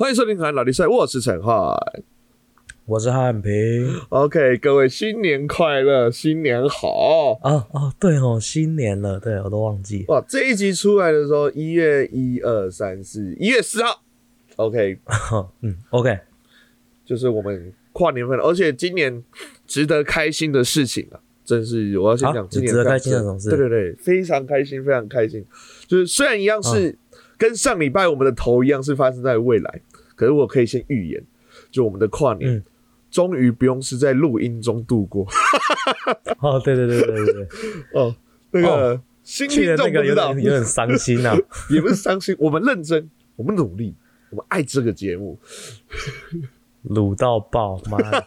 欢迎收听《可爱老弟赛》，我是陈浩。我是汉平。OK，各位新年快乐，新年好！啊哦，对哦，新年了，对我都忘记。哇，这一集出来的时候，一月一二三四，一月四号。OK，嗯，OK，就是我们跨年份了，而且今年值得开心的事情啊，真是我要先讲啊今年值得开心的什么事对对对，非常开心，非常开心。就是虽然一样是跟上礼拜我们的头一样是发生在未来，可是我可以先预言，就我们的跨年。嗯终于不用是在录音中度过 哦，对对对对对对，哦，那个新去听年那个有点，有点伤心啊。也不是伤心，我们认真，我们努力，我们爱这个节目。卤到爆，妈的！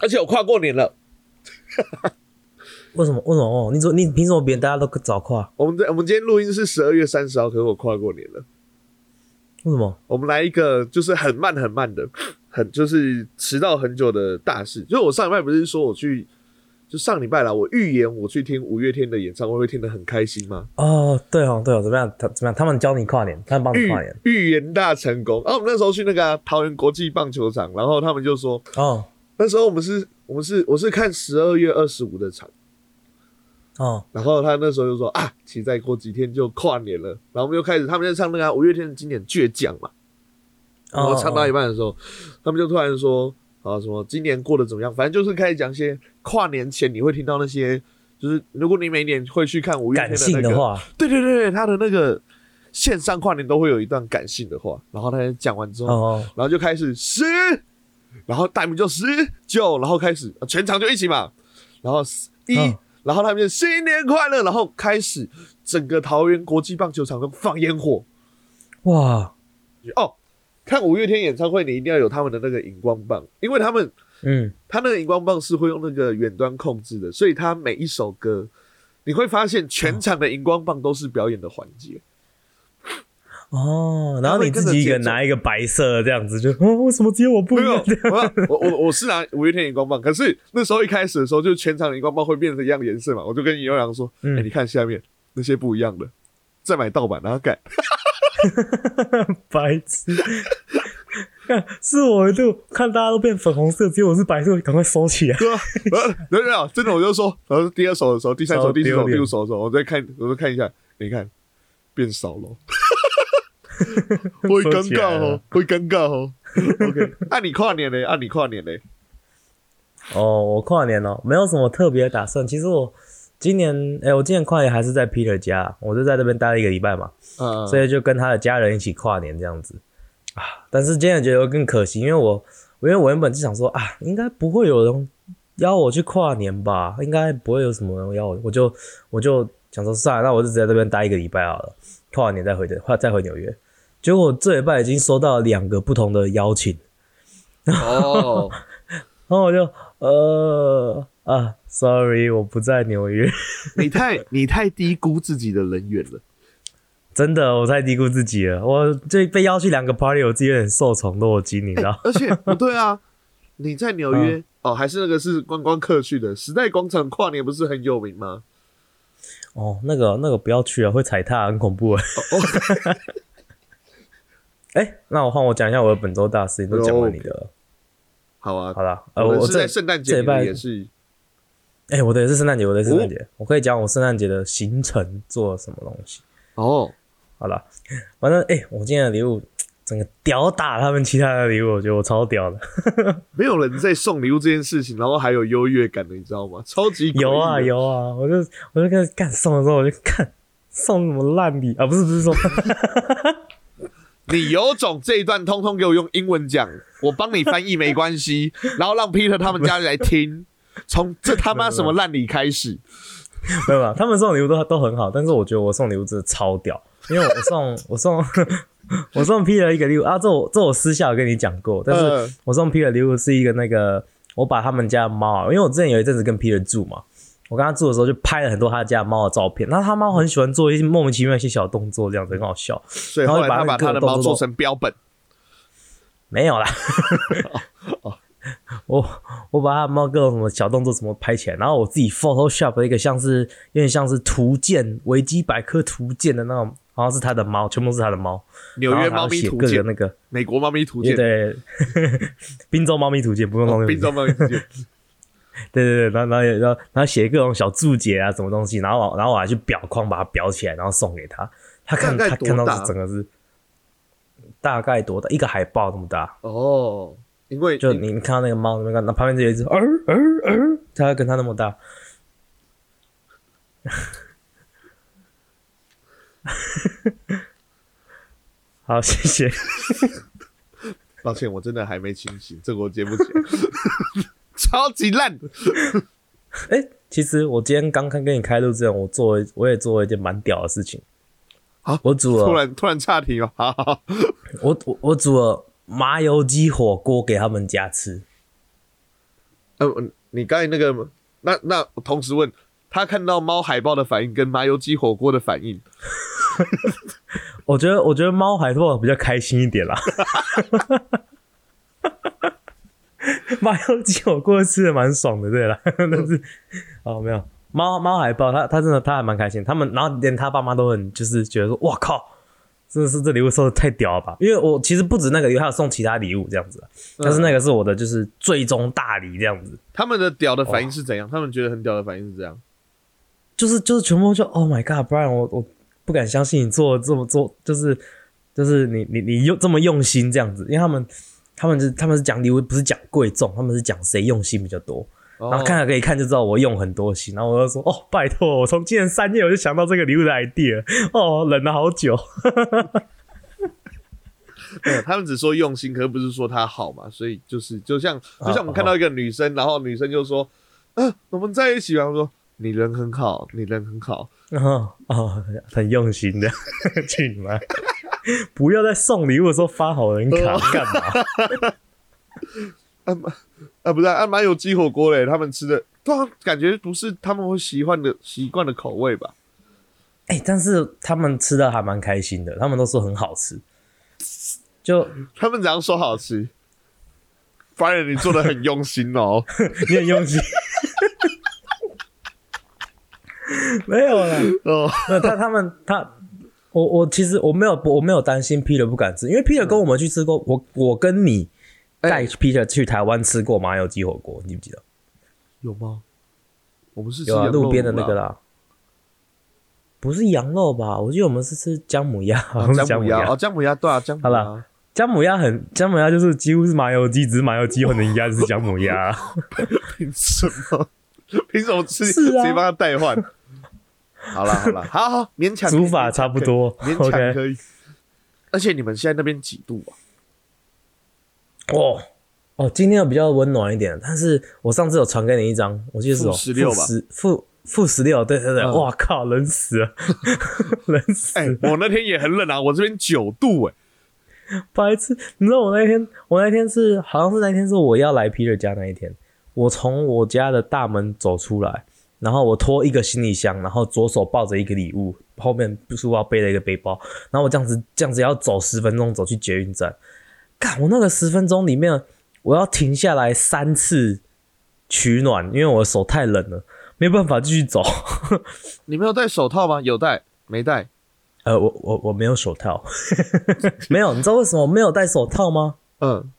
而且我跨过年了，为什么？为什么？哦，你说你凭什么别人大家都早跨？我们在我们今天录音是十二月三十号，可是我跨过年了。为什么？我们来一个就是很慢很慢的，很就是迟到很久的大事。就是我上礼拜不是说我去，就上礼拜啦，我预言我去听五月天的演唱会会听得很开心吗？哦，对哦，对哦，怎么样？他怎么样？他们教你跨年，他们帮你跨年。预言大成功。然后我们那时候去那个啊、桃园国际棒球场，然后他们就说，哦那时候我们是我们是我是看十二月二十五的场。哦。然后他那时候就说啊，其实再过几天就跨年了，然后我们就开始，他们在唱那个啊五、月天的经典《倔强》嘛。然后哦，唱到一半的时候，他们就突然说啊什么今年过得怎么样？反正就是开始讲一些跨年前你会听到那些，就是如果你每年会去看五月天的那个，的话，对对对对，他的那个线上跨年都会有一段感性的话，然后他讲完之后，哦。然后就开始十，然后大名就十九，然后开始呃全场就一起嘛，然后一，嗯然后他们就新年快乐，然后开始整个桃园国际棒球场都放烟火哇，哦。看五月天演唱会，你一定要有他们的那个荧光棒，因为他们嗯，他那个荧光棒是会用那个远端控制的，所以他每一首歌，你会发现全场的荧光棒都是表演的环节。哦，然后你自己一个人拿一个白色的这样子，就 哦，为什么只有我不一样？，我我我是拿五月天荧光棒，可是那时候一开始的时候，就全场的荧光棒会变成一样颜色嘛，我就跟尹优阳说：“哎、嗯你看下面那些不一样的，再买盗版然后改。白痴。看是我就看大家都变粉红色，只有我是白色，赶快收起来。对啊，没有，真的我就说，然后第二首的时候，第三首、第四首、第五首的时候，我再看，我再看一下，你看变少了，会尴尬哦，会尴尬哦。OK，按、你跨年嘞，按、你跨年嘞，哦，我跨年哦，没有什么特别的打算。其实我今年，哎、我今年跨年还是在 Peter 家，我就在这边待了一个礼拜嘛，嗯，所以就跟他的家人一起跨年这样子啊。但是今年觉得更可惜，因为我，因为我原本就想说啊，应该不会有人邀我去跨年吧，应该不会有什么人邀我，我就我就想说算了，那我就直接在这边待一个礼拜好了，跨完年再回的，再回纽约。结果我这礼拜已经收到了两个不同的邀请。哦，然后我就呃啊，sorry，我不在纽约，你太你太低估自己的人缘了。真的，我太低估自己了。我这被邀去两个 party，我自己有点受宠若惊，你知道？而且不对啊，你在纽约、哦，还是那个是观光客去的时代广场跨年不是很有名吗？哦，那个那个不要去啊，会踩踏，很恐怖啊。哦，哎、那我换我讲一下我的本周大事，你都讲完你的了。好啊好，啦，呃，我我这们是在圣诞节这礼拜面也是哎、我的也是圣诞节，我的圣诞节，我可以讲我圣诞节的行程做了什么东西。哦，好了，反正哎、我今天的礼物整个屌打他们其他的礼物，我觉得我超屌的。没有人在送礼物这件事情，然后还有优越感的，你知道吗？超级有啊，有啊，我就我就跟干送的时候，我就看送什么烂礼啊，不是不是说 你有种这一段通通给我用英文讲，我帮你翻译没关系，然后让 Peter 他们家来听，从这他妈什么烂礼开始，没有没有，他们送礼物都都很好，但是我觉得我送礼物真的超屌，因为我送我送 我送 P 了一个礼物啊，这我这我私下有跟你讲过，但是嗯。我送 P 的礼物是一个那个我把他们家猫啊，因为我之前有一阵子跟 P 住嘛，我跟他住的时候就拍了很多他家猫的照片，那他猫很喜欢做一些莫名其妙一些小动作，这样子很好笑。所以后来他把他的猫做成标本。没有啦，我我把他的猫各种什么小动作什么拍起来，然后我自己 Photoshop 了一个像是有点像是图鉴维基百科图鉴的那种好像是他的猫，全部是他的猫。纽约猫咪图鉴，那个美国猫咪图鉴，对，滨州猫咪图鉴，不用弄滨州猫咪图鉴。对对对，然后然后然后然后写各种小注解啊，什么东西，然后然后我还去裱框把它裱起来，然后送给他。他看他看到是整个是大概多大？一个海报那么大哦。因为就你看到那个猫那个那旁边就有一只儿儿儿，它跟它那么大。好，谢谢。抱歉，我真的还没清醒，这个我接不起来。超级烂。哎，其实我今天刚刚跟你开录之前，我做我也做了一件蛮屌的事情。好，我煮了。突然突然岔题哦。好好，我我我煮了。麻油鸡火锅给他们家吃。呃，你刚才那个，那那同时问他看到猫海豹的反应跟麻油鸡火锅的反应。我觉得，我觉得猫海报比较开心一点啦。麻油鸡火锅吃的蛮爽的，对了，但是哦，没有猫猫海报，他他真的他还蛮开心。他们然后连他爸妈都很就是觉得说，哇靠！真的是这礼物收的太屌了吧！因为我其实不止那个，还有送其他礼物这样子，但是那个是我的就是最终大礼这样子。他们的屌的反应是怎样？他们觉得很屌的反应是这样，就是就是全部就 Oh my God，Brian，我我不敢相信你做这么做，就是就是你你你用这么用心这样子，因为他们他们是他们是讲礼物，不是讲贵重，他们是讲谁用心比较多。然后看了可以看就知道我用很多心，然后我就说哦，拜托，我从今年三月我就想到这个礼物的 idea，哦，忍了好久。对，他们只说用心，可不是说他好嘛，所以就是就像就像我们看到一个女生，然后女生就说，嗯，我们在一起吧。我说你人很好，你人很好，哦哦，很用心的，去你妈！不要在送礼物的时候发好人卡干嘛？啊妈啊不是啊蛮有鸡火锅嘞，他们吃的对啊，感觉不是他们会喜欢的习惯的口味吧？哎，但是他们吃的还蛮开心的，他们都说很好吃。就 他们怎样说好吃？发现你做的很用心哦，你很用心。没有了哦，那他他们他我我其实我没有我没有担心 Peter 不敢吃，因为 Peter 跟我们去吃过，我我跟你。带 Peter 去台湾吃过麻油鸡火锅，你记不记得？有吗？我们是有啊，路边的那个啦，不是羊肉吧？我记得我们是吃姜母鸭，姜母鸭哦，姜母鸭对啊，姜母鸭。姜母鸭很姜母鸭就是几乎是麻油鸡，只是麻油鸡混的鸭就是姜母鸭。凭什么？凭什么吃？谁帮他代换？好了好了，好 好勉强煮法差不多，勉强可以。而且你们现在那边几度啊？哦哦，今天比较温暖一点，但是我上次有传给你一张，我记得是负十六吧，负负十六，对对对，哇靠，冷死了，冷死！哎，我那天也很冷啊，我这边九度哎，白痴！你知道我那天，我那天是好像是那天是我要来皮尔家那一天，我从我家的大门走出来，然后我拖一个行李箱，然后左手抱着一个礼物，后面书包背了一个背包，然后我这样子这样子要走十分钟走去捷运站。干我那个十分钟里面，我要停下来三次取暖，因为我的手太冷了，没办法继续走。你没有戴手套吗？有戴，没戴。呃，我我我没有手套，没有。你知道为什么没有戴手套吗？嗯，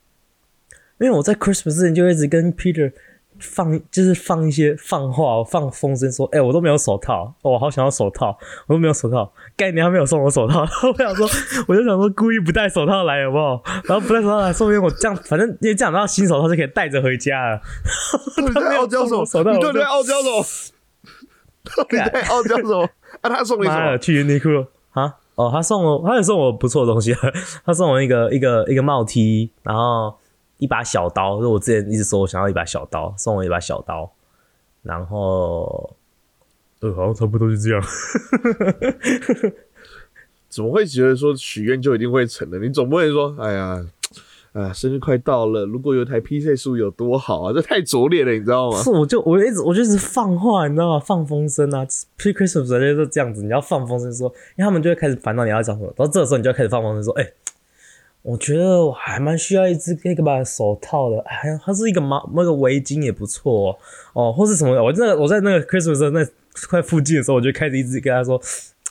因为我在 Christmas 之前就一直跟 Peter。放就是放一些放话，放风声说，哎，我都没有手套，我好想要手套，我都没有手套。盖你还没有送我手套，我想说，我就想说故意不戴手套来，好不好？然后不戴手套来，说不定我这样，反正因为这样，然后新手套就可以带着回家了。他没有交手，手套，对 对，傲娇手，对傲娇手。啊，他送你什么？去 Uniqlo 啊？哦，他送我，他也送我不错的东西，他送我一个一个一个帽 T，然后。一把小刀，就我之前一直说我想要一把小刀，送我一把小刀，然后，呃，好像差不多就这样。怎么会觉得说许愿就一定会成的？你总不会说，哎呀，啊，生日快到了，如果有台 PC 书有多好啊？这太拙劣了，你知道吗？是，我就我一直我就一直放话，你知道吗？放风声啊，Pre Christmas 就是这样子，你要放风声说，因为他们就会开始烦恼你要讲什么，到这个时候你就要开始放风声说，哎。我觉得我还蛮需要一只那个吧手套的，哎，它是一个毛那个围巾也不错哦，哦或是什么？我在我在那个 Christmas 那块附近的时候，我就开始一直跟他说，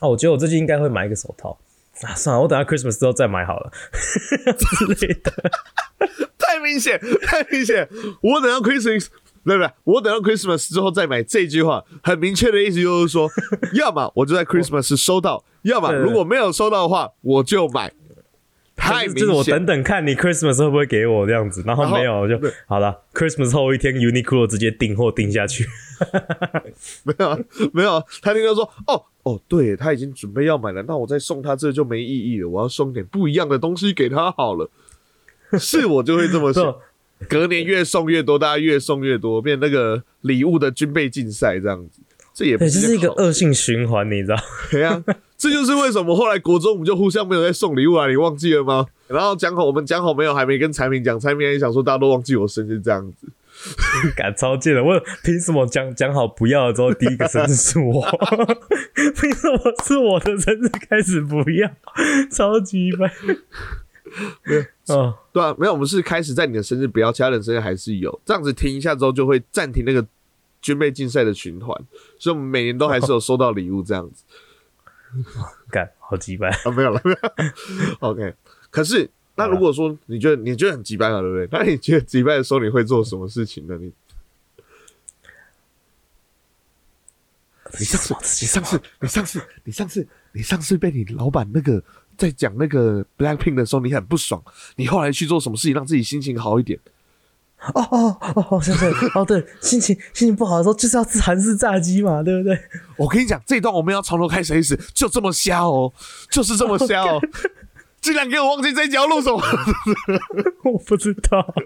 哦，我觉得我最近应该会买一个手套啊，算了，我等下 Christmas 之后再买好了 之类的。太明显，太明显。我等到 Christmas，对不对？我等到 Christmas 之后再买这句话，很明确的意思就是说，要么我就在 Christmas 收到，要么如果没有收到的话，我就买。太明就是我等等看你 Christmas 会不会给我这样子，然后没有我就好了。Christmas 后一天 Uniqlo 直接订货订下去。没有啊没有啊，他那个说，哦哦，对他已经准备要买了，那我再送他这就没意义了，我要送点不一样的东西给他好了。是我就会这么说，隔年越送越多，大家越送越多，变那个礼物的军备竞赛这样子，这也是一个恶性循环，你知道？对啊，这就是为什么后来国中我们就互相没有在送礼物啊，你忘记了吗？然后讲好，我们讲好没有，还没跟财明讲，财明也想说大家都忘记我生日这样子。敢超贱的，我凭什么讲讲好不要了之后，第一个生日是我？凭什么是我的生日开始不要？超级白。哦，对啊，没有，我们是开始在你的生日不要，其他人生日还是有，这样子停一下之后就会暂停那个军备竞赛的循环，所以我们每年都还是有收到礼物这样子 干，好鸡掰。啊，没有了，没有 OK。可是那如果说你觉得你觉得很急掰了，对不对？那你觉得急掰的时候你会做什么事情呢？你你上次，你上次，你上次，你上次，你上次被你老板那个在讲那个 Blackpink 的时候，你很不爽，你后来去做什么事情让自己心情好一点？哦哦哦哦，想起来了哦，对，心情心情不好的时候就是要吃韩式炸鸡嘛，对不对？我跟你讲，这一段我们要从头开始，意思就这么瞎哦，就是这么瞎哦，竟然给我忘记这一条路什么，我不知道。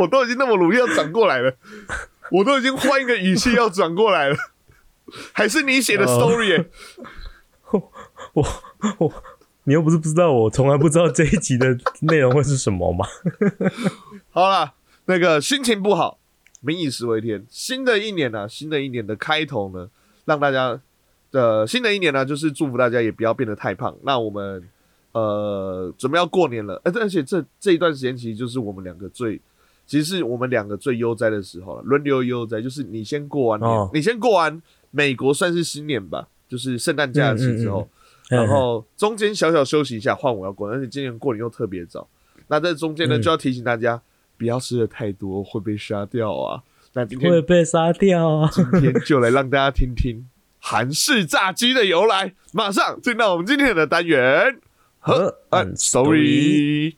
我都已经那么努力要转过来了，我都已经换一个语气要转过来了，还是你写的 story？、欸我我，你又不是不知道，我从来不知道这一集的内容会是什么吗。好了，那个心情不好，民以食为天。新的一年呢、新的一年的开头呢，让大家的新的一年呢，就是祝福大家也不要变得太胖。那我们呃准备要过年了，而而且这这一段时间其实就是我们两个最，其实是我们两个最悠哉的时候了，轮流悠哉，就是你先过完年，哦你先过完美国算是新年吧，就是圣诞假期之后。嗯嗯然后中间小小休息一下，换我要过，而且今年过年又特别早。那在中间呢，嗯就要提醒大家不要吃的太多，会被杀掉啊。那今天会被杀掉啊！今天就来让大家听听韩式炸鸡的由来。马上进到我们今天的单元河岸 story。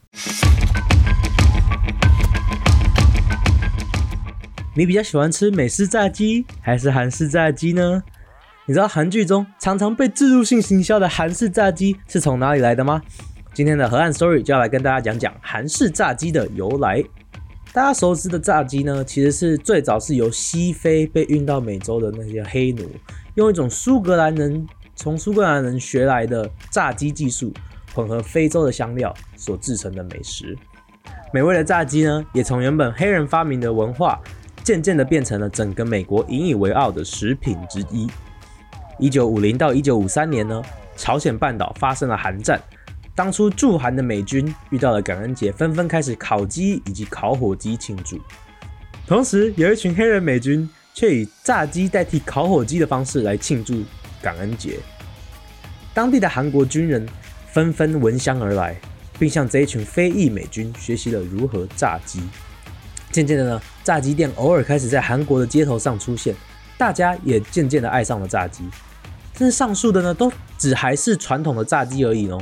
你比较喜欢吃美式炸鸡还是韩式炸鸡呢？你知道韩剧中常常被植入性行销的韩式炸鸡是从哪里来的吗？今天的河岸 story 就要来跟大家讲讲韩式炸鸡的由来。大家熟知的炸鸡呢，其实是最早是由西非被运到美洲的那些黑奴，用一种苏格兰人从苏格兰人学来的炸鸡技术，混合非洲的香料所制成的美食。美味的炸鸡呢，也从原本黑人发明的文化，渐渐的变成了整个美国引以为傲的食品之一。一九五零到一九五三年呢，朝鲜半岛发生了韩战。当初驻韩的美军遇到了感恩节，纷纷开始烤鸡以及烤火鸡庆祝。同时，有一群黑人美军却以炸鸡代替烤火鸡的方式来庆祝感恩节。当地的韩国军人纷纷闻香而来，并向这一群非裔美军学习了如何炸鸡。渐渐的呢，炸鸡店偶尔开始在韩国的街头上出现，大家也渐渐的爱上了炸鸡。但是上述的呢，都只还是传统的炸鸡而已哦。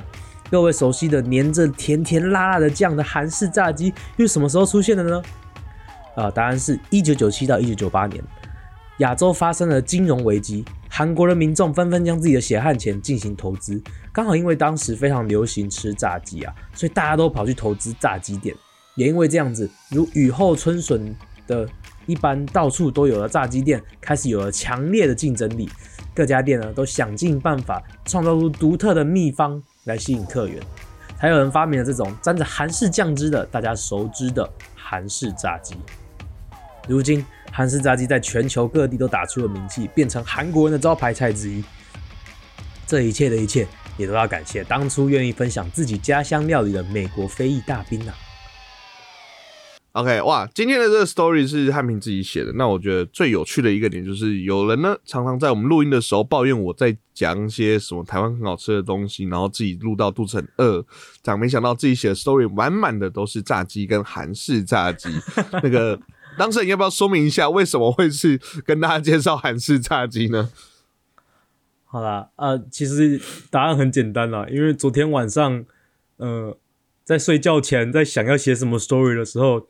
各位熟悉的粘着甜甜辣辣的酱的韩式炸鸡，又什么时候出现的呢？啊、答案是一九九七到一九九八年，亚洲发生了金融危机，韩国的民众纷纷将自己的血汗钱进行投资。刚好因为当时非常流行吃炸鸡啊，所以大家都跑去投资炸鸡店。也因为这样子，如雨后春笋的一般，到处都有了炸鸡店，开始有了强烈的竞争力。各家店呢都想尽办法创造出独特的秘方来吸引客源，才有人发明了这种沾着韩式酱汁的大家熟知的韩式炸鸡。如今，韩式炸鸡在全球各地都打出了名气，变成韩国人的招牌菜之一。这一切的一切，也都要感谢当初愿意分享自己家乡料理的美国非裔大兵啊！OK，哇，今天的这个 story 是汉平自己写的。那我觉得最有趣的一个点就是，有人呢常常在我们录音的时候抱怨我在讲一些什么台湾很好吃的东西，然后自己录到肚子很饿，讲没想到自己写的 story 满满的都是炸鸡跟韩式炸鸡。那个当事人要不要说明一下，为什么会是跟大家介绍韩式炸鸡呢？好啦，呃，其实答案很简单啦，因为昨天晚上，呃，在睡觉前在想要写什么 story 的时候，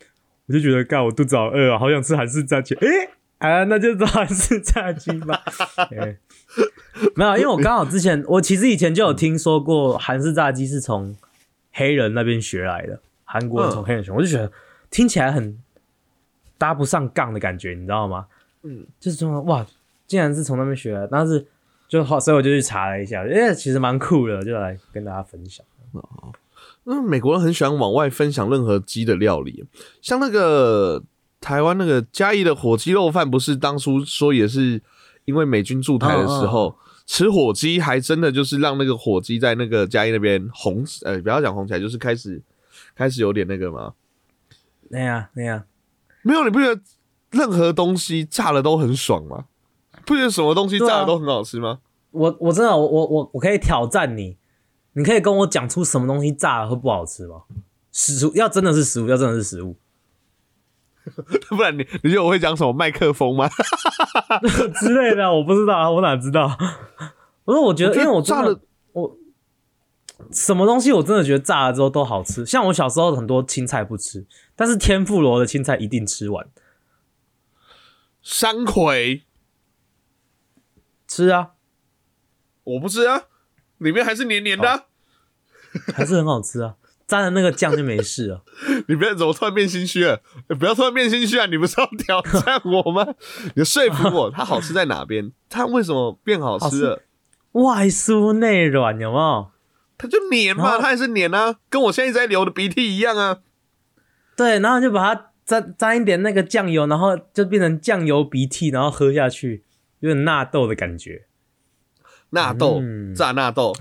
我就觉得，干，我肚子好饿啊，好想吃韩式炸鸡。诶、啊，那就做韩式炸鸡吧。诶 没有，因为我刚好之前，我其实以前就有听说过韩式炸鸡是从黑人那边学来的，韩国人从黑人学，我就觉得听起来很搭不上杠的感觉，你知道吗？嗯，就是说，哇，竟然是从那边学来的，但是就好，所以我就去查了一下，诶，其实蛮酷的，就来跟大家分享。嗯，美国人很喜欢往外分享任何鸡的料理，像那个台湾那个嘉义的火鸡肉饭，不是当初说也是因为美军驻台的时候、吃火鸡，还真的就是让那个火鸡在那个嘉义那边红，呃，不要讲红起来，就是开始开始有点那个嘛。那样那样，没有，你不觉得任何东西炸了都很爽吗？不觉得什么东西炸了都很好吃吗？我我真的我我我我可以挑战你，你可以跟我讲出什么东西炸了会不好吃吗？食物要真的是食物，要真的是食物 不然你你觉得我会讲什么麦克风吗？之类的，我不知道啊，我哪知道？我说我觉得，因为我炸了，我什么东西我真的觉得炸了之后都好吃。像我小时候很多青菜不吃，但是天妇罗的青菜一定吃完，山葵吃啊，我不吃啊，里面还是黏黏的啊、还是很好吃啊。沾了那个酱就没事了。你不要怎么突然变心虚了？欸不要突然变心虚啊！你不是要挑战我吗？你说服我，它好吃在哪边？它为什么变好吃了？外酥内软，有没有？它就黏嘛，它也是黏啊，跟我现在在流的鼻涕一样啊。对，然后就把它沾沾一点那个酱油，然后就变成酱油鼻涕，然后喝下去，有点纳豆的感觉。纳豆、嗯炸纳豆，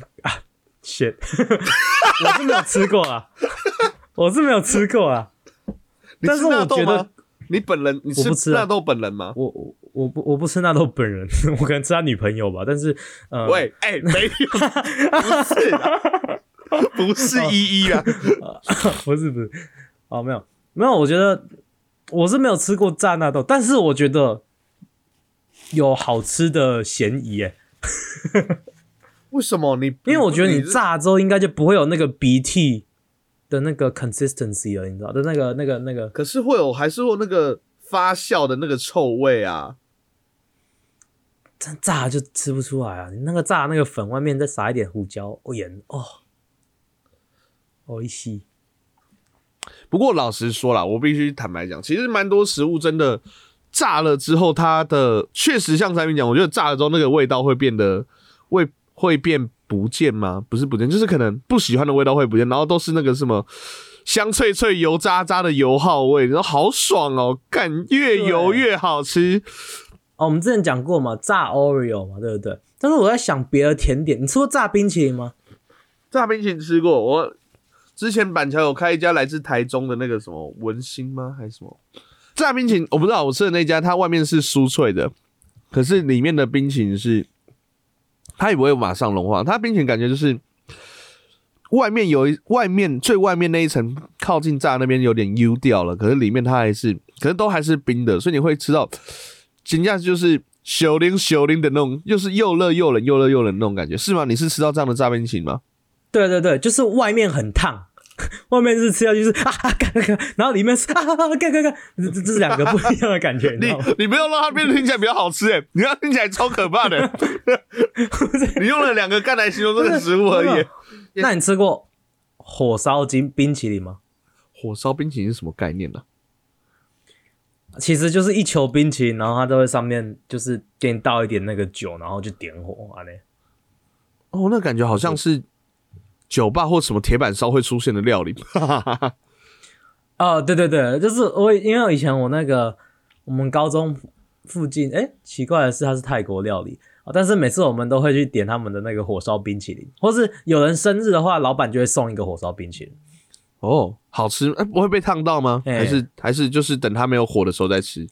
shit，我是没有吃过啊，我是没有吃过啊。但是我觉得？你本人你我不吃啊纳豆本人吗？我我我不我不吃纳豆本人，我可能吃他女朋友吧。但是呃，喂，哎、没有，不是啦，不是依依啊。不是不是，哦没有没有，我觉得我是没有吃过炸纳豆，但是我觉得有好吃的嫌疑耶，为什么你？因为我觉得你是炸之后应该就不会有那个鼻涕的那个 consistency 了，你知道的那个那个那个可是会有，还是会有那个发酵的那个臭味啊。真炸就吃不出来啊！你那个炸那个粉外面再撒一点胡椒、哦盐哦，哦一吸。不过老实说啦，我必须坦白讲，其实蛮多食物真的炸了之后，它的确实像产品讲，我觉得炸了之后那个味道会变得会会变不见吗？不是不见，就是可能不喜欢的味道会不见，然后都是那个什么香脆脆、油渣渣的油耗味，然后好爽哦，感越油越好吃。哦，我们之前讲过嘛，炸 Oreo 嘛，对不对？但是我在想别的甜点，你吃过炸冰淇淋吗？炸冰淇淋吃过，我之前板桥有开一家来自台中的那个什么文心吗？还是什么炸冰淇淋？我不知道，我吃的那家，它外面是酥脆的，可是里面的冰淇淋是它也不会马上融化，它冰淇淋感觉就是外面有一外面最外面那一层靠近炸那边有点 U 掉了，可是里面它还是，可是都还是冰的，所以你会吃到，紧接着就是。小零小零的那种，又是又热又冷又热又冷那种感觉，是吗？你是吃到这样的炸冰淇淋吗？对对对，就是外面很烫，外面是吃下去是 啊干干干，然后里面是啊干干干，这这这是两个不一样的感觉，你知你道吗？你没有让它变得听起来比较好吃哎，你让它听起来超可怕的。你用了两个干来形容这个食物而已。那你吃过火烧金冰淇淋吗？火烧冰淇淋是什么概念呢、其实就是一球冰淇淋，然后它都会上面就是给你倒一点那个酒，然后就点火啊嘞。哦，那感觉好像是酒吧或什么铁板烧会出现的料理。哦，对对对，就是我，因为以前我那个我们高中附近，哎，奇怪的是它是泰国料理啊，但是每次我们都会去点他们的那个火烧冰淇淋，或是有人生日的话，老板就会送一个火烧冰淇淋。哦，好吃，哎、不会被烫到吗？哎还是还是就是等它没有火的时候再吃？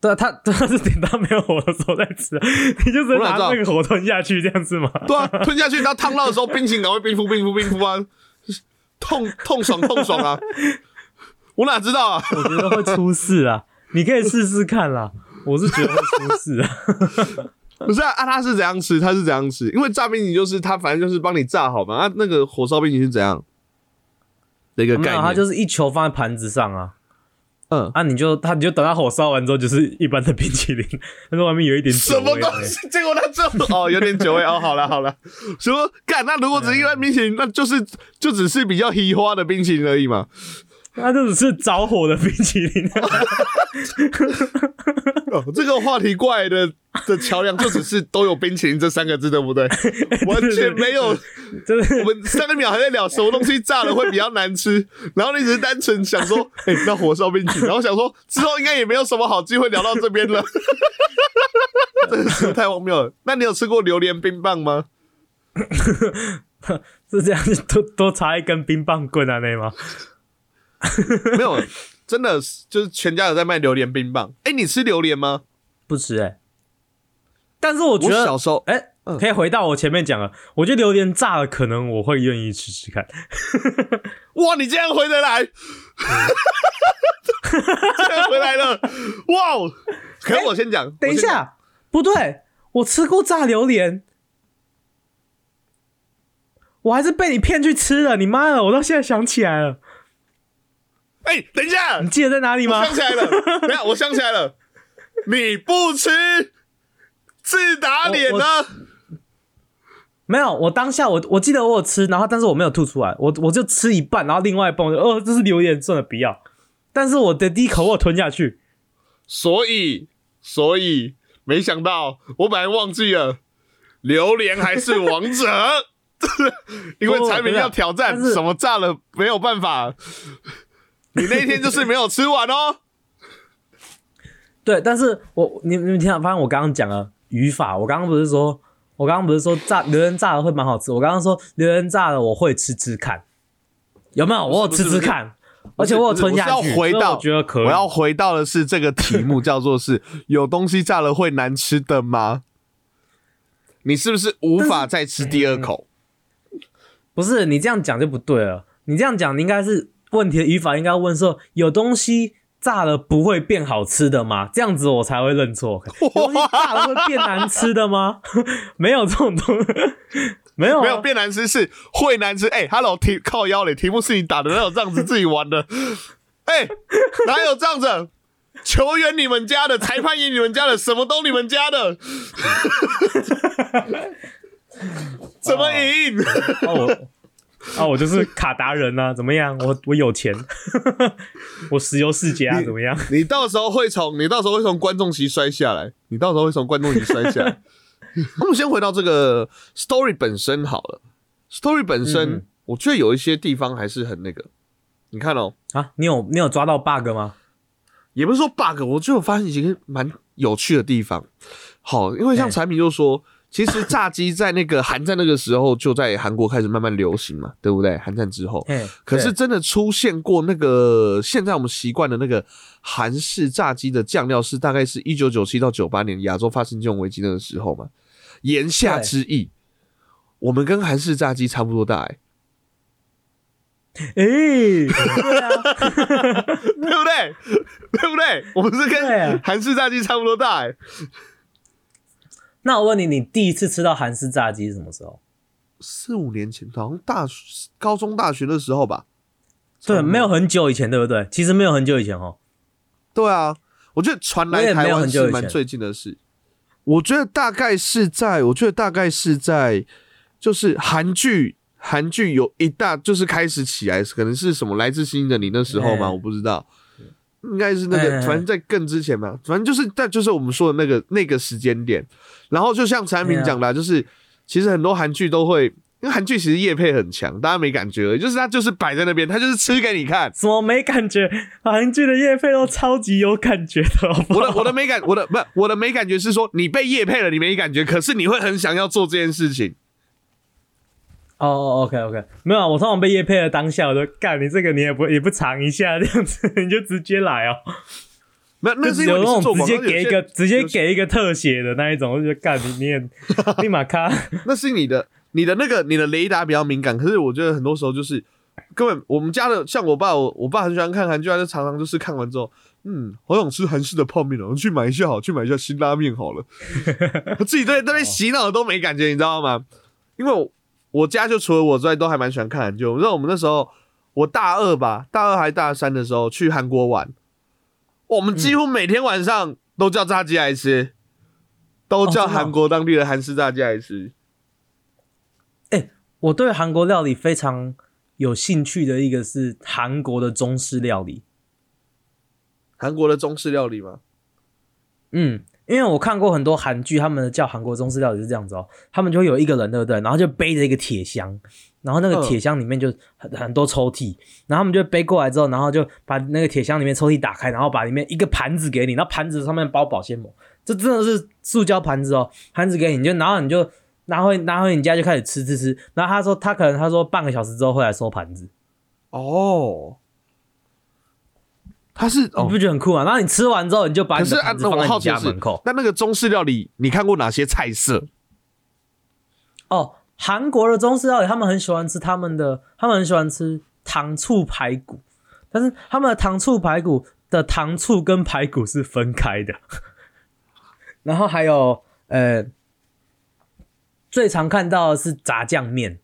对啊，他 他是点到没有火的时候再吃啊，你就直接拿那个火吞下去这样子吗？对啊，吞下去，然后烫到的时候，冰淇淋赶快冰敷冰敷冰敷啊，痛痛爽痛爽啊！我哪知道啊？我觉得会出事啊，你可以试试看啦。我是觉得会出事啊。不是啊，啊，他是怎样吃？他是怎样吃？因为炸冰淇淋就是他，反正就是帮你炸好嘛。啊，那个火烧冰淇淋是怎样的一个概念？它就是一球放在盘子上啊，嗯，啊，你就他你就等他火烧完之后，就是一般的冰淇淋，但 是外面有一点酒什么东西？结果它这哦，有点酒味哦。好了好了，说干那如果只是一般冰淇淋，那就是就只是比较稀花的冰淇淋而已嘛。它就只是着火的冰淇淋。哦，这个话题过来的的桥梁就只是都有冰淇淋这三个字，对不对？完全没有。真的我们上一秒还在聊什么东西炸了会比较难吃，然后你只是单纯想说，哎、那火烧冰淇淋，然后想说之后应该也没有什么好机会聊到这边了，真的是太荒谬了。那你有吃过榴莲冰棒吗？是这样，多多插一根冰棒棍啊，那吗？没有，真的是就是全家有在卖榴莲冰棒。哎、你吃榴莲吗？不吃哎、但是我觉得我小时候，哎、嗯可以回到我前面讲了，我觉得榴莲炸了，可能我会愿意吃吃看。哇，你竟然回得来，竟然回来了，哇哦！可是我先讲，等一下，不对，我吃过炸榴莲，我还是被你骗去吃了。你妈的，我到现在想起来了，哎、等一下你，记得在哪里吗我想？起来了，等一下我想起来了，你不吃，自打脸呢？没有，我当下我我记得我有吃，然后但是我没有吐出来，我我就吃一半，然后另外一半我就哦，这是榴莲，算了，不要。但是我的第一口我吞下去，所以，所以没想到，我本来忘记了，榴莲还是王者，因为产品要挑战什么炸了没有办法。你那天就是没有吃完哦。对，但是我你你们听到，发现我刚刚讲了语法，我刚刚不是说，我刚刚不是说炸榴莲炸了会蛮好吃，我刚刚说榴莲炸了我会吃吃看，有没有？我有吃吃看，而且我有吞下去，我要回到我觉得可以。我要回到的是这个题目，叫做是有东西炸了会难吃的吗？你是不是无法再吃第二口？不是你这样讲就不对了，你这样讲你应该是问题的语法应该问说有东西。炸了不会变好吃的吗？这样子我才会认错。有东西炸了会变难吃的吗？没有这种东 西，没有、啊、没有变难吃是会难吃。哎、h e l l o 题靠腰嘞，题目是你打的，哪有这样子自己玩的？哎、哪有这样子？球员你们家的，裁判也你们家的，什么都你们家的，怎么赢？啊我啊我就是卡达人啊，怎么样？我我有钱，我石油世家怎么样？你到时候会从你到时候会从观众席摔下来，你到时候会从观众席摔下来。我们先回到这个 story 本身好了，story 本身，嗯我觉得有一些地方还是很那个。你看哦，啊，你有你有抓到 bug 吗？也不是说 bug，我就有发现一个蛮有趣的地方。好，因为像哎产品就说，其实炸鸡在那个韩战那个时候就在韩国开始慢慢流行嘛，对不对？韩战之后，嘿，可是真的出现过那个现在我们习惯的那个韩式炸鸡的酱料是大概是一九九七到九八年亚洲发生金融危机那个时候嘛。言下之意，我们跟韩式炸鸡差不多大、欸，哎、对啊，对不对？对不对？我们是跟韩式炸鸡差不多大、欸，那我问你，你第一次吃到韩式炸鸡是什么时候？四五年前，好像大学高中、大学的时候吧。对，没有很久以前，对不对？其实没有很久以前哦。对啊，我觉得传来台湾是蛮最近的事。我觉得大概是在，我觉得大概是在，就是韩剧，韩剧有一大就是开始起来，可能是什么来自星星的你那时候吗？哎我不知道，应该是那个，反正在更之前嘛，反正就是在就是我们说的那个那个时间点。然后就像产品讲的啊、就是其实很多韩剧都会。因为韩剧其实夜配很强，大家没感觉，就是它就是摆在那边，它就是吃给你看。怎么没感觉？韩剧的叶配都超级有感觉的，好好我的我的没感，我的不我的没感觉是说你被夜配了，你没感觉，可是你会很想要做这件事情。哦哦，OK OK，没有啊，我通常被叶配的当下，我就干你这个你也不也不尝一下这样子，你就直接来哦。没有，那是有那种直接给一个直接。给一个特写的那一种，我就干你 你也立马卡。那是你的你的那个你的雷达比较敏感，可是我觉得很多时候就是根本我们家的像我爸，我我爸很喜欢看韩剧，他就常常就是看完之后，嗯，好想吃韩式的泡面哦，去买一下好，去买一下辛拉面好了。他自己在那边洗脑都没感觉，你知道吗？因为我我家就除了我之外，都还蛮喜欢看韩剧。我知道我们那时候我大二吧，大二还大三的时候去韩国玩，我们几乎每天晚上都叫炸鸡来吃，都叫韩国当地的韩式炸鸡来吃。哎我对韩国料理非常有兴趣的一个是韩国的中式料理。韩国的中式料理吗？嗯，因为我看过很多韩剧，他们叫韩国中式料理是这样子哦，他们就会有一个人，对不对？然后就背着一个铁箱，然后那个铁箱里面就很很多抽屉，然后他们就背过来之后，然后就把那个铁箱里面抽屉打开，然后把里面一个盘子给你，然后盘子上面包保鲜膜，这真的是塑胶盘子哦，盘子给你，你就然后你就拿回拿回你家就开始吃吃吃，然后他说他可能他说半个小时之后会来收盘子，哦，它是你哦不，觉得很酷吗？然后你吃完之后，你就把你是盘子放在你我好奇的是家门口。，那那个中式料理，你看过哪些菜色？哦，韩国的中式料理，他们很喜欢吃他们的，他们很喜欢吃糖醋排骨，但是他们的糖醋排骨的糖醋跟排骨是分开的。然后还有呃，最常看到的是炸酱面，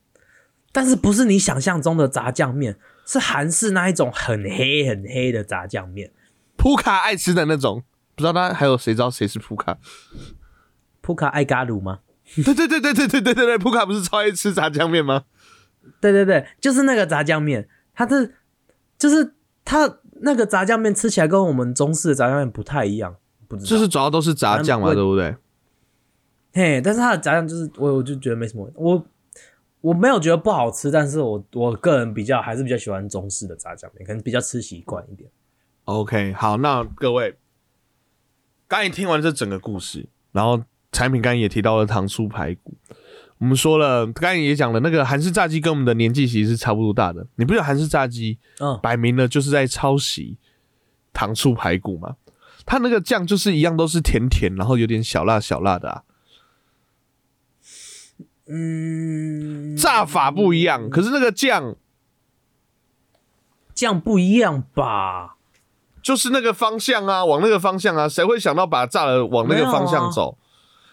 但是不是你想象中的炸酱面，是韩式那一种很黑很黑的炸酱面。普卡爱吃的那种，不知道他还有谁知道谁是普卡？普卡爱嘎鲁吗？对对对对对对对对对，普卡不是超爱吃炸酱面吗？对对对，就是那个炸酱面，它是就是它那个炸酱面吃起来跟我们中式的炸酱面不太一样，不知道就是主要都是炸酱嘛，对不对？嘿，但是它的炸酱就是我我就觉得没什么，我我没有觉得不好吃，但是我我个人比较还是比较喜欢中式的炸酱面，可能比较吃习惯一点。OK，好，那各位，刚才听完这整个故事，然后产品刚才也提到了糖醋排骨，我们说了，刚才也讲了，那个韩式炸鸡跟我们的年纪其实是差不多大的。你不觉得韩式炸鸡嗯，摆明了就是在抄袭糖醋排骨吗？它那个酱就是一样，都是甜甜，然后有点小辣小辣的啊，嗯，炸法不一样，可是那个酱酱不一样吧？就是那个方向啊，往那个方向啊，谁会想到把它炸了往那个方向走？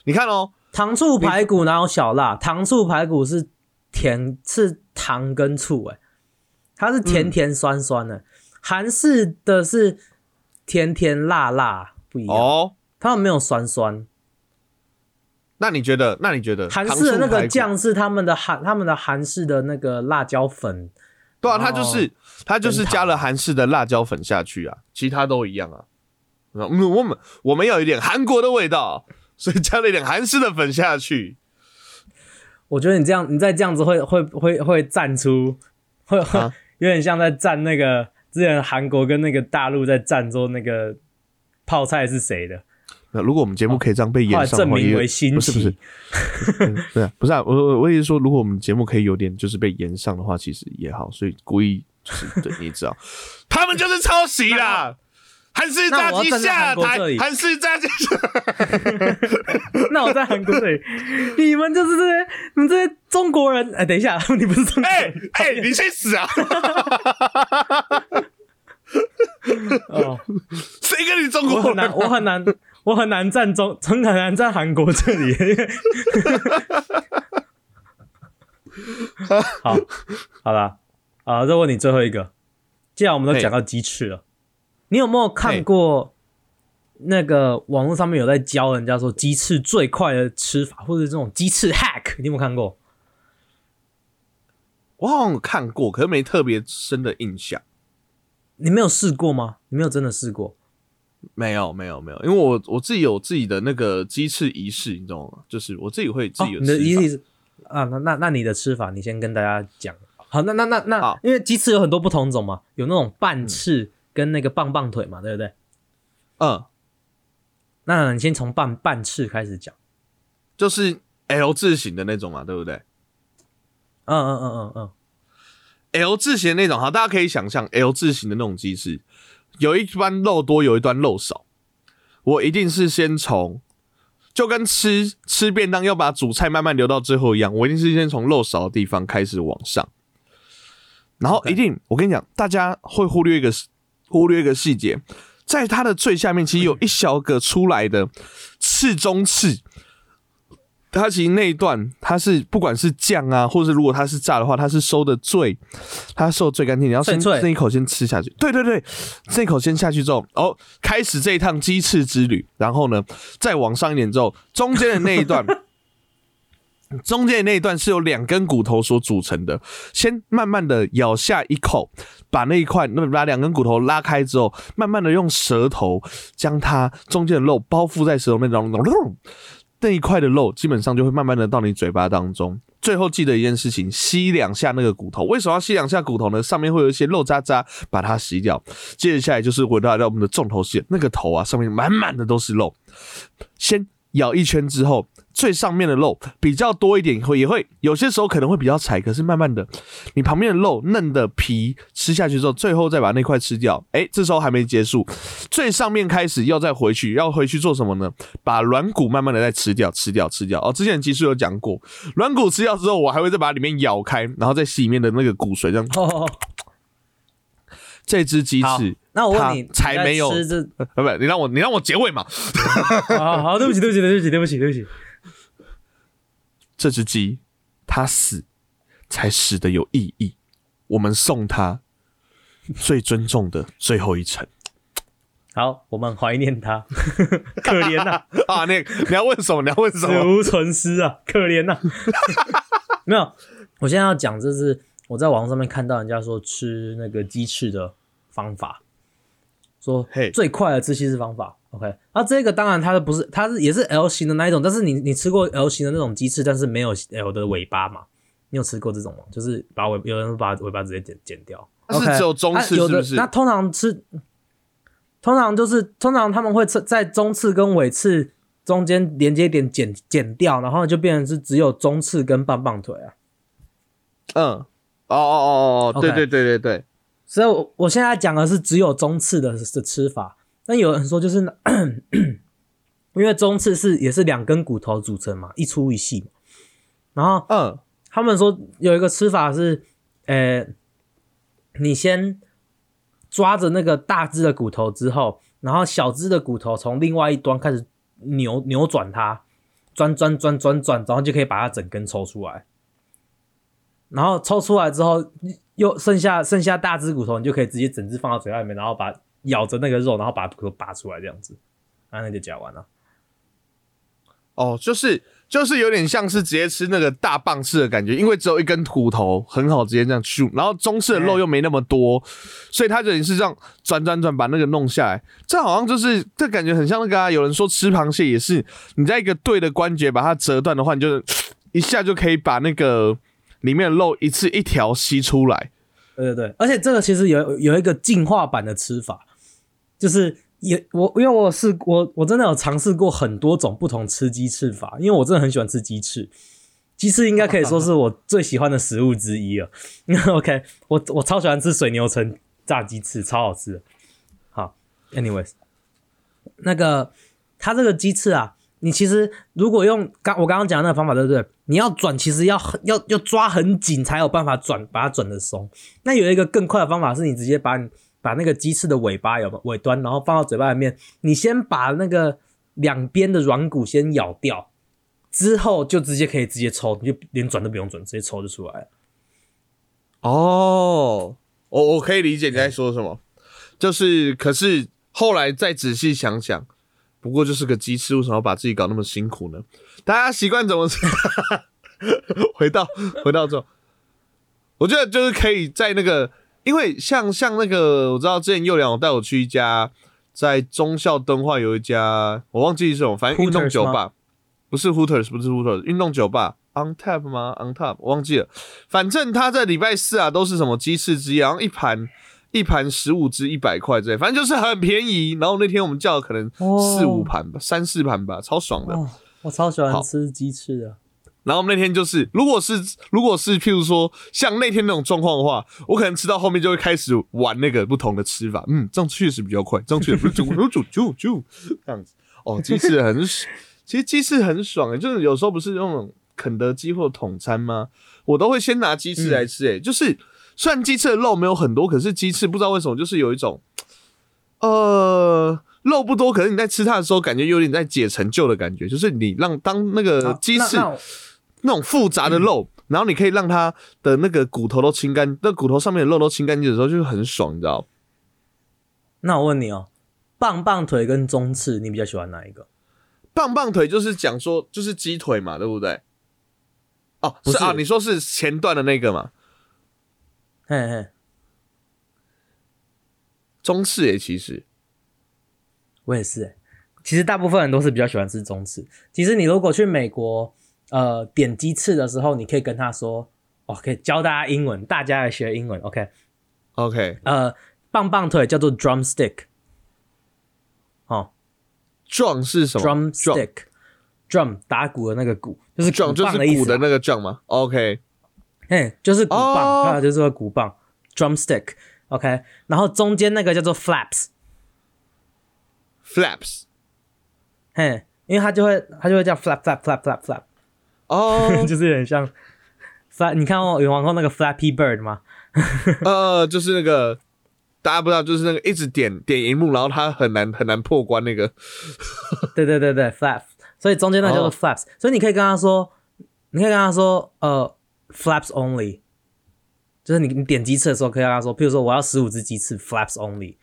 你看哦，糖醋排骨哪有小辣？糖醋排骨是甜，是糖跟醋、欸，它是甜甜酸酸的。韩、式的是甜甜辣辣，不一样。哦，他们没有酸酸。那你觉得？那你觉得韩式的那个酱是他们的韩，他们的韩式的那个辣椒粉。对啊，哦它就是它就是加了韩式的辣椒粉下去啊，其他都一样啊。嗯，我们我们要有一点韩国的味道，所以加了一点韩式的粉下去。我觉得你这样，你再这样子会会会会站出，会会、啊 有点像在站那个之前韩国跟那个大陆在站说那个泡菜是谁的，那如果我们节目可以这样被后来演上的话，也证明为新不是不是 对啊，不是啊，我我我也是说，如果我们节目可以有点就是被延上的话，其实也好，所以故意就是对，你知道，他们就是抄袭啦。韩式炸鸡下台韩式炸鸡下 那我在韩国这里，你们就是这些，你们这些中国人。哎、等一下，你不是中国哎人？哎，你去死啊！哦，谁跟你中国人我很难，我很难，我很难站中，很难站韩国这里。好，好啦，啊，再问你最后一个。既然我们都讲到鸡翅了，你有没有看过那个网络上面有在教人家说鸡翅最快的吃法，或者这种鸡翅 hack？你有没有看过？我好像有看过，可是没特别深的印象。你没有试过吗？你没有真的试过？没有，没有，没有，因为我我自己有自己的那个鸡翅仪式，你知道吗？就是我自己会自哦己有你的意思是啊？那那那你的吃法，你先跟大家讲。好，那那那那，因为鸡翅有很多不同种嘛，有那种半翅跟那个棒棒腿嘛，对不对？嗯，那你先从半半翅开始讲。就是 L 字形的那种嘛，对不对？嗯嗯嗯嗯嗯，L 字形的那种，好，大家可以想象 L 字形的那种鸡翅，有一端肉多，有一端肉少。我一定是先从，就跟吃吃便当要把主菜慢慢留到最后一样，我一定是先从肉少的地方开始往上，然后一定我跟你讲，大家会忽略一个忽略一个细节，在它的最下面其实有一小个出来的刺中翅。它其实那一段，它是不管是酱啊，或者是如果它是炸的话，它是收的最，它收的最干净。你要先脆脆那一口先吃下去，对对对，这一口先下去之后，哦，开始这一趟鸡翅之旅。然后呢，再往上一点之后，中间的那一段，中间的那一段是由两根骨头所组成的。先慢慢的咬下一口，把那一块，那把两根骨头拉开之后，慢慢的用舌头将它中间的肉包覆在舌头面当中。那一块的肉基本上就会慢慢的到你嘴巴当中。最后记得一件事情，吸两下那个骨头。为什么要吸两下骨头呢？上面会有一些肉渣渣，把它吸掉。接着下来就是回到到我们的重头戏，那个头啊，上面满满的都是肉。先咬一圈之后，最上面的肉比较多一点，会也会有些时候可能会比较柴，可是慢慢的，你旁边的肉嫩的皮吃下去之后，最后再把那块吃掉。哎，这时候还没结束，最上面开始要再回去，要回去做什么呢？把软骨慢慢的再吃掉，吃掉，吃掉。哦，之前其实有讲过，软骨吃掉之后，我还会再把里面咬开，然后再吸里面的那个骨髓，这样。哦，这只鸡翅，，那我问你，它才没有你在吃这，呃，不，你让我，你让我结尾嘛。好好，对不起，对不起，对不起，对不起，对不起。这只鸡，它死才死的有意义。我们送它最尊重的最后一程好，我们怀念他，可怜呐、啊！那你要问什么？你要问什么死么？无存尸啊，可怜呐、没有，我现在要讲，就是我在网上面看到人家说吃那个鸡翅的方法，说嘿最快的吃鸡翅方法。OK，那这个当然它的不是，它是也是 L 型的那一种，但是你你吃过 L 型的那种鸡翅，但是没有 L 的尾巴嘛？你有吃过这种吗？就是把尾有人把尾巴直接剪剪掉。是 OK，只有中翅啊有的是不是那通常吃，通常就是通常他们会吃在中翅跟尾翅中间连接点剪剪掉，然后就变成是只有中翅跟棒棒腿啊。嗯，哦哦哦哦，对 OK 对对对对，所以我我现在讲的是只有中翅的的吃法。但有人说就是 因为中翅是也是两根骨头组成嘛，一粗一细嘛。然后嗯，他们说有一个吃法是，呃，你先抓着那个大只的骨头之后，然后小只的骨头从另外一端开始扭扭转它，转转转转转，然后就可以把它整根抽出来。然后抽出来之后，又剩下剩下大只骨头，你就可以直接整只放到嘴巴里面，然后把咬着那个肉，然后把骨头拔出来，这样子，啊，那就夹完了。哦，就是就是有点像是直接吃那个大棒式的感觉，因为只有一根骨头，很好直接这样去，然后中式的肉又没那么多，所以它等于是这样转转转把那个弄下来。这好像就是这感觉很像那个啊，有人说吃螃蟹也是，你在一个对的关节把它折断的话，你就一下就可以把那个里面的肉一次一条吸出来。对对对，而且这个其实有有一个进化版的吃法，就是也我因为我试我我真的有尝试过很多种不同吃鸡翅法，因为我真的很喜欢吃鸡翅，鸡翅应该可以说是我最喜欢的食物之一了。OK，我我超喜欢吃水牛城炸鸡翅，超好吃的。好，anyways，那个它这个鸡翅啊，你其实如果用刚我刚刚讲的那个方法，对不对？你要转，其实要要要抓很紧才有办法转，把它转的松。那有一个更快的方法，是你直接把你把那个鸡翅的尾巴有尾端，然后放到嘴巴里面，你先把那个两边的软骨先咬掉，之后就直接可以直接抽，你就连转都不用转，直接抽就出来了。哦，我我可以理解你在说什么，就是可是后来再仔细想想，不过就是个鸡翅，为什么要把自己搞那么辛苦呢？大家习惯怎么吃？回到回到这，我觉得就是可以在那个，因为像像那个，我知道之前幼良有带我去一家在忠孝敦化有一家，我忘记是什么，反正运动酒吧，不是 Hooters，不是 Hooters，运动酒吧 On Tap 吗？On Tap 我忘记了。反正他在礼拜四啊都是什么鸡翅之夜，然后一盘一盘十五只一百块之类，反正就是很便宜。然后那天我们叫了可能哦四五盘吧，三四盘吧，超爽的。哦，我超喜欢吃鸡翅的。然后那天就是，如果是如果是譬如说像那天那种状况的话，我可能吃到后面就会开始玩那个不同的吃法。嗯，这样确实比较快，这样确实不是煮煮煮煮煮这样子。哦，鸡翅很，其实鸡翅很爽诶、就是有时候不是那种肯德基或统餐吗？我都会先拿鸡翅来吃诶、就是虽然鸡翅的肉没有很多，可是鸡翅不知道为什么就是有一种，呃。肉不多，可是你在吃它的时候，感觉有点在解成就的感觉，就是你让当那个好鸡翅那那种复杂的肉，然后你可以让它的那个骨头都清干，那骨头上面的肉都清干净的时候，就是很爽，你知道？那我问你哦，棒棒腿跟中翅，你比较喜欢哪一个？棒棒腿就是讲说就是鸡腿嘛，对不对？哦，不是是啊，你说是前段的那个嘛？嘿嘿，中式诶，其实我也是欸。其实大部分人都是比较喜欢吃中翅。其实你如果去美国，呃，点鸡翅的时候，你可以跟他说，哦，可以教大家英文，大家来学英文，OK？OK，呃，棒棒腿叫做 drumstick，哦壮是什么，drumstick，drum 打鼓的那个鼓，就是鼓壮就是棒的意思啊。鼓的那个壮吗？OK，嘿，就是鼓棒，哦。它就是个鼓棒，drumstick，OK，、然后中间那个叫做 flaps，flaps 嘿，因为它就会它就会叫 flap flap flap flap flap，哦，就是有点像 flap。你看过有玩过那个 Flappy Bird 吗？呃，就是那个大家不知道，就是那个一直点点荧幕，然后它很难很难破关那个。对对对对，flap。所以中间那叫做哦 flaps，、所以你可以跟他说，你可以跟他说，呃，flaps only，就是你你点鸡翅的时候可以跟他说，譬如说我要十五只鸡翅，flaps only。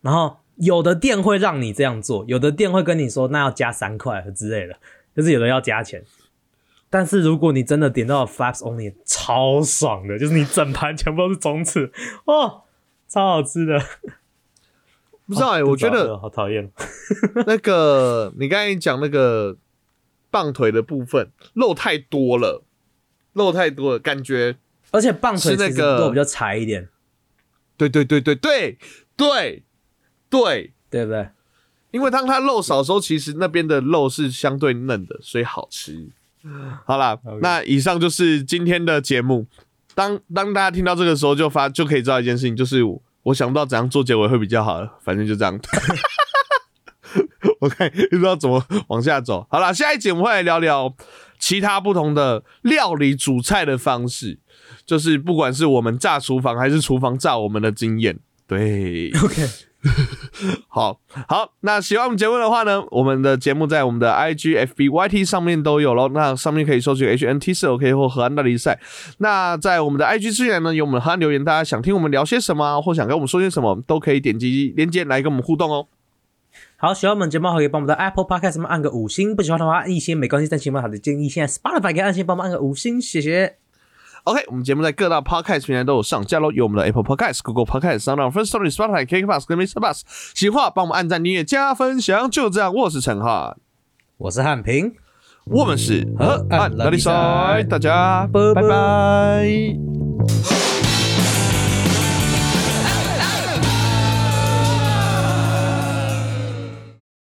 然后有的店会让你这样做，有的店会跟你说那要加三块之类的，就是有的要加钱。但是如果你真的点到了 flaps only，超爽的，就是你整盘全部都是中翅，哦，超好吃的。不知道哎、我觉得好讨厌。那个你刚才讲那个棒腿的部分，肉太多了，肉太多了，感觉而且棒腿是那个肉比较柴一点，对对对对对对对，对不对？因为当它肉少的时候，其实那边的肉是相对嫩的，所以好吃。好啦那以上就是今天的节目。当当大家听到这个时候，就发就可以知道一件事情，就是我我想不到怎样做结尾会比较好了，反正就这样。我看不知道怎么往下走。好啦，下一集我们会来聊聊其他不同的料理煮菜的方式，就是不管是我们炸厨房还是厨房炸我们的经验。对 OK，好好，那喜欢我们节目的话呢，我们的节目在我们的 IG、FB、YT 上面都有咯。那上面可以搜取 HNT 四 OK 或河岸大比赛。那在我们的 IG 资源呢，有我们的河岸留言，大家想听我们聊些什么，或想跟我们说些什么，都可以点击链接来跟我们互动哦。好，喜欢我们节目的话，可以帮我们的 Apple Podcast 上面按个五星；不喜欢的话，按一星没关系，但请问好的建议，现在 Spotify 可以按星帮我们按个五星，谢谢。OK，我们节目在各大 Podcast 平台都有上架喽，有我们的 Apple Podcast、Google Podcast、s o u n d First Story、Spotify、KKBox 跟 Mr. Bus。喜欢帮我们按赞、订阅、加分享。就这样，我是陈汉，我是汉平，我们是河岸大比赛，大家拜拜